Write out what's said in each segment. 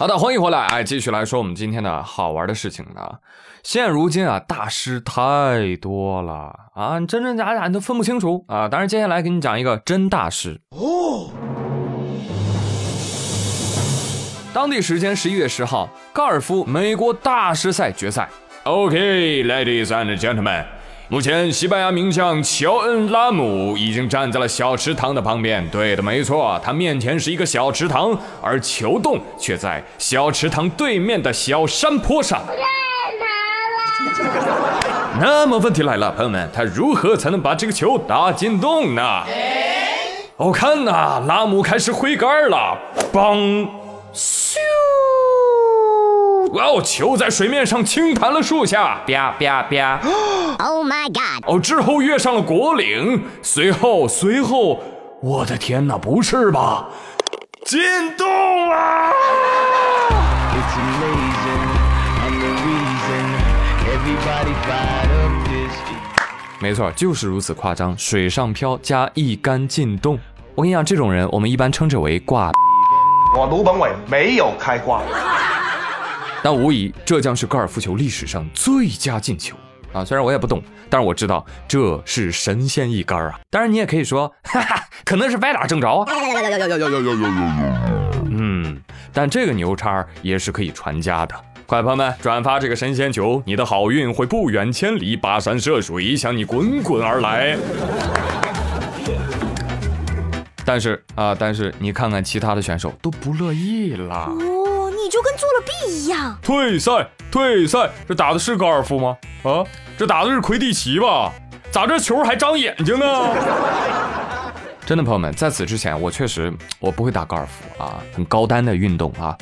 好的，欢迎回来，哎，继续来说我们今天的好玩的事情呢。现如今啊，大师太多了啊，真真假假你都分不清楚啊。当然，接下来给你讲一个真大师哦。当地时间十一月十号，高尔夫美国大师赛决赛。OK，ladies and gentlemen。目前，西班牙名将乔恩·拉姆已经站在了小池塘的旁边。对的，没错，他面前是一个小池塘，而球洞却在小池塘对面的小山坡上。那么问题来了，朋友们，他如何才能把这个球打进洞呢？哦，看呐，拉姆开始挥杆了，嘣，咻。哇哦！球在水面上轻弹了数下，啪啪啪！Oh my god！哦，之后跃上了果岭，随后随后，我的天哪，不是吧？进洞了！没错，就是如此夸张，水上漂加一杆进洞。我跟你讲，这种人我们一般称之为挂。我卢本伟没有开挂。但无疑，这将是高尔夫球历史上最佳进球啊！虽然我也不懂，但是我知道这是神仙一杆啊！当然，你也可以说，哈哈，可能是歪打正着啊！嗯，但这个牛叉也是可以传家的。快朋友们，转发这个神仙球，你的好运会不远千里，跋山涉水向你滚滚而来。但是啊，但是你看看其他的选手都不乐意了。就跟做了弊一样。退赛，退赛！这打的是高尔夫吗？啊，这打的是魁地奇吧？咋这球还长眼睛呢？真的，朋友们，在此之前，我确实我不会打高尔夫啊，很高单的运动啊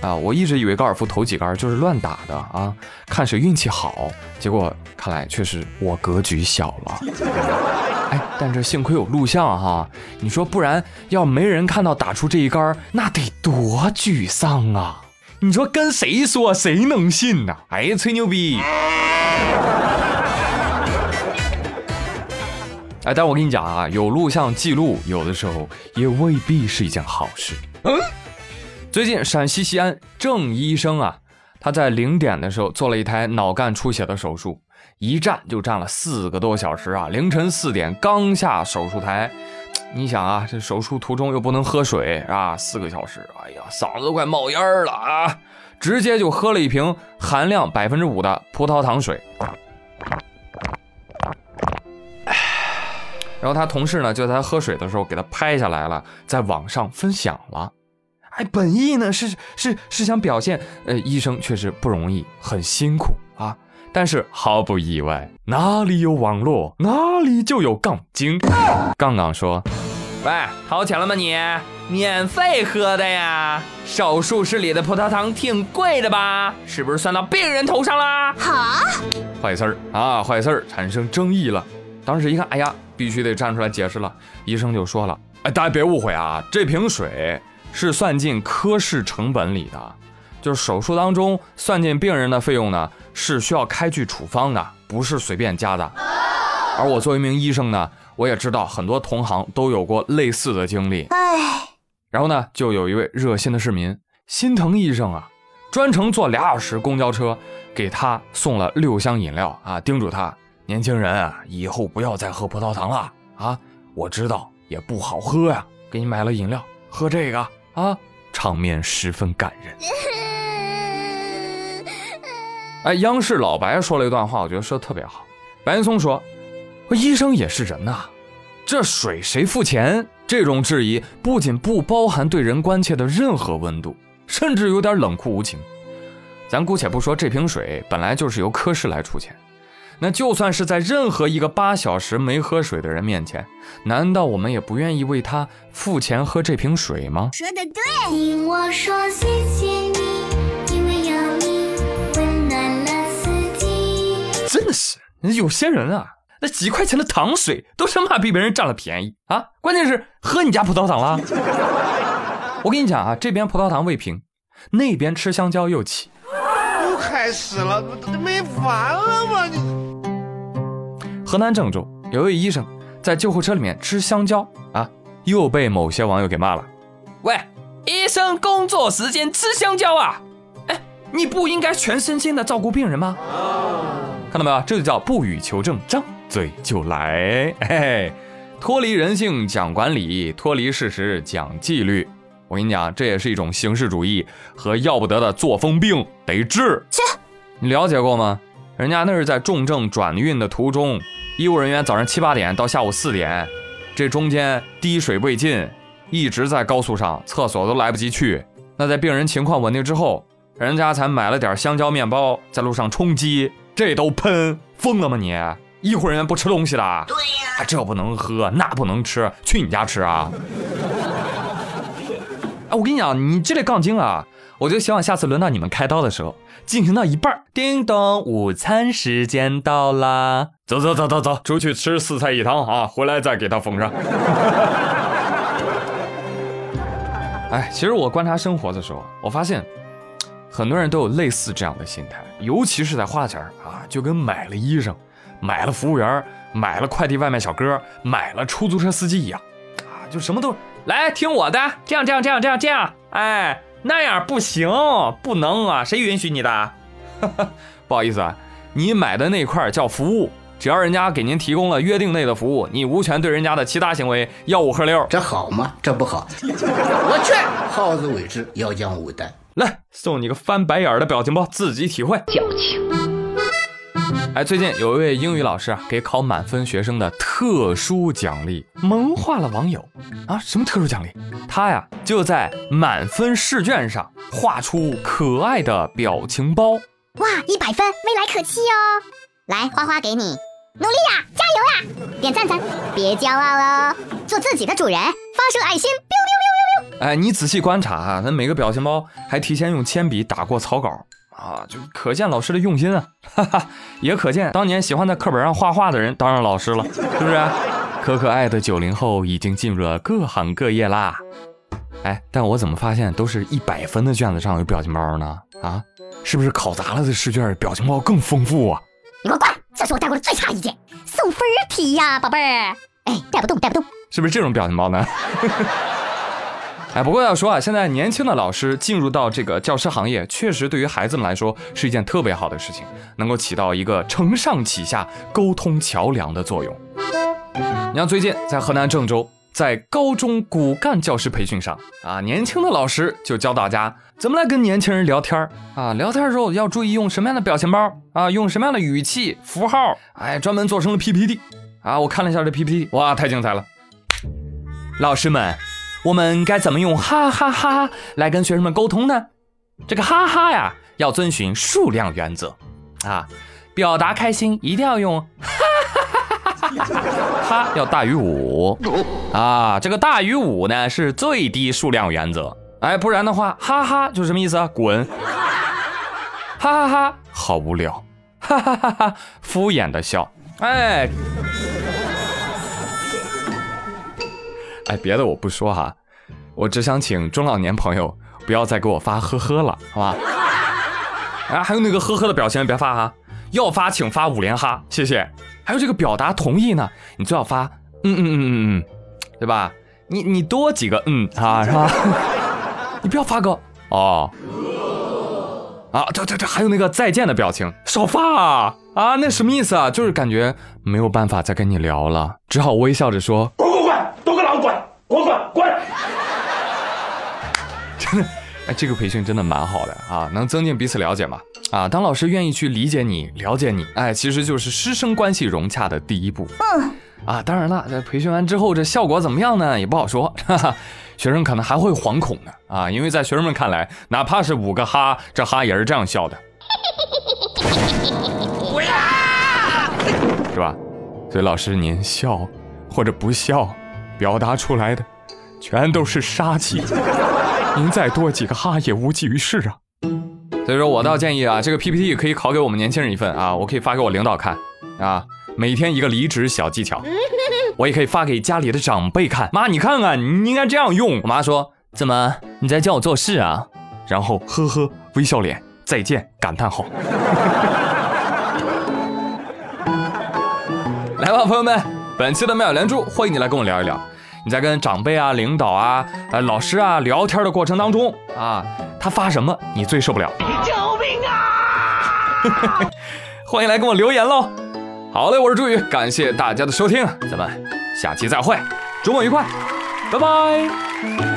啊！我一直以为高尔夫投几杆就是乱打的啊，看谁运气好。结果看来确实我格局小了。哎，但这幸亏有录像哈，你说不然要没人看到打出这一杆，那得多沮丧啊！你说跟谁说，谁能信呢？哎呀，吹牛逼！哎，但我跟你讲啊，有录像记录，有的时候也未必是一件好事。嗯，最近陕西西安郑医生啊，他在零点的时候做了一台脑干出血的手术，一站就站了四个多小时啊，凌晨四点刚下手术台。你想啊，这手术途中又不能喝水啊，四个小时，哎呀，嗓子都快冒烟了啊！直接就喝了一瓶含量百分之五的葡萄糖水。然后他同事呢，就在他喝水的时候给他拍下来了，在网上分享了。哎，本意呢是是是想表现，呃，医生确实不容易，很辛苦啊。但是毫不意外，哪里有网络，哪里就有杠精。杠杠说。喂，掏钱了吗你？免费喝的呀！手术室里的葡萄糖挺贵的吧？是不是算到病人头上啦？哈，坏事儿啊，坏事儿，产生争议了。当时一看，哎呀，必须得站出来解释了。医生就说了，哎，大家别误会啊，这瓶水是算进科室成本里的，就是手术当中算进病人的费用呢，是需要开具处方的，不是随便加的。而我作为一名医生呢。我也知道很多同行都有过类似的经历，唉，然后呢，就有一位热心的市民心疼医生啊，专程坐俩小时公交车给他送了六箱饮料啊，叮嘱他年轻人啊，以后不要再喝葡萄糖了啊，我知道也不好喝呀，给你买了饮料，喝这个啊，场面十分感人。哎，央视老白说了一段话，我觉得说的特别好，白岩松说。医生也是人呐，这水谁付钱？这种质疑不仅不包含对人关切的任何温度，甚至有点冷酷无情。咱姑且不说这瓶水本来就是由科室来出钱，那就算是在任何一个八小时没喝水的人面前，难道我们也不愿意为他付钱喝这瓶水吗？说的对。听我说谢谢你，因为有你温暖了四季。真的是有些人啊。那几块钱的糖水都生怕被别人占了便宜啊！关键是喝你家葡萄糖了。我跟你讲啊，这边葡萄糖未平，那边吃香蕉又起。又开始了，没完了吗？你。河南郑州有位医生在救护车里面吃香蕉啊，又被某些网友给骂了。喂，医生工作时间吃香蕉啊！哎，你不应该全身心的照顾病人吗？看到没有？这就叫不予求证，张嘴就来。嘿嘿，脱离人性讲管理，脱离事实讲纪律。我跟你讲，这也是一种形式主义和要不得的作风病，得治。切，你了解过吗？人家那是在重症转运的途中，医务人员早上七八点到下午四点，这中间滴水未进，一直在高速上，厕所都来不及去。那在病人情况稳定之后，人家才买了点香蕉面包，在路上充饥。这都喷疯了吗你？医护人员不吃东西的？对呀，啊，这不能喝，那不能吃，去你家吃啊！哎，我跟你讲，你这类杠精啊，我就希望下次轮到你们开刀的时候，进行到一半，叮咚，午餐时间到啦！走走走走走，出去吃四菜一汤啊，回来再给他缝上。哎，其实我观察生活的时候，我发现。很多人都有类似这样的心态，尤其是在花钱啊，就跟买了医生、买了服务员、买了快递外卖小哥、买了出租车司机一样，啊，就什么都来听我的，这样这样这样这样这样，哎，那样不行，不能啊，谁允许你的？不好意思啊，你买的那块叫服务，只要人家给您提供了约定内的服务，你无权对人家的其他行为吆五喝六。这好吗？这不好。我去，好自为之，要讲武断。来送你个翻白眼的表情包，自己体会。矫情。哎，最近有一位英语老师啊，给考满分学生的特殊奖励，萌化了网友啊！什么特殊奖励？他呀就在满分试卷上画出可爱的表情包。哇，一百分，未来可期哦！来，花花给你，努力呀，加油呀！点赞赞，别骄傲了，做自己的主人，发射爱心。哎，你仔细观察啊，他每个表情包还提前用铅笔打过草稿啊，就可见老师的用心啊，哈哈，也可见当年喜欢在课本上画画的人当上老师了，是不是？可可爱的九零后已经进入了各行各业啦。哎，但我怎么发现都是一百分的卷子上有表情包呢？啊，是不是考砸了的试卷表情包更丰富啊？你给我滚！这是我带过的最差一件，送分题呀，宝贝儿。哎，带不动，带不动，是不是这种表情包呢？哎，不过要说啊，现在年轻的老师进入到这个教师行业，确实对于孩子们来说是一件特别好的事情，能够起到一个承上启下、沟通桥梁的作用。你像最近在河南郑州，在高中骨干教师培训上啊，年轻的老师就教大家怎么来跟年轻人聊天啊，聊天的时候要注意用什么样的表情包啊，用什么样的语气符号，哎，专门做成了 PPT 啊，我看了一下这 PPT，哇，太精彩了，老师们。我们该怎么用哈哈哈来跟学生们沟通呢？这个哈哈呀，要遵循数量原则啊，表达开心一定要用哈哈哈哈哈，哈要大于五啊，这个大于五呢是最低数量原则，哎，不然的话，哈哈就什么意思啊？滚！哈哈哈，好无聊，哈哈哈哈，敷衍的笑，哎。哎，别的我不说哈，我只想请中老年朋友不要再给我发呵呵了，好吧？啊，还有那个呵呵的表情别发哈，要发请发五连哈，谢谢。还有这个表达同意呢，你最好发嗯嗯嗯嗯嗯，对吧？你你多几个嗯啊，是吧？你不要发个哦啊，对对对，还有那个再见的表情，少发啊啊，那什么意思啊？就是感觉没有办法再跟你聊了，只好微笑着说滚滚。滚滚滚！真的，哎，这个培训真的蛮好的啊，能增进彼此了解嘛？啊，当老师愿意去理解你、了解你，哎，其实就是师生关系融洽的第一步。嗯。啊，当然了，这培训完之后，这效果怎么样呢？也不好说。哈哈，学生可能还会惶恐呢。啊，因为在学生们看来，哪怕是五个哈，这哈也是这样笑的。不要，是吧？所以老师您笑或者不笑。表达出来的全都是杀气，您再多几个哈也无济于事啊。所以说我倒建议啊，这个 PPT 可以考给我们年轻人一份啊，我可以发给我领导看啊，每天一个离职小技巧。我也可以发给家里的长辈看，妈你看看，你应该这样用。我妈说怎么你在教我做事啊？然后呵呵微笑脸，再见感叹号。来吧，朋友们，本期的妙语连珠，欢迎你来跟我聊一聊。你在跟长辈啊、领导啊、呃老师啊聊天的过程当中啊，他发什么你最受不了？救命啊！欢迎来跟我留言喽。好嘞，我是朱宇，感谢大家的收听，咱们下期再会，周末愉快，拜拜。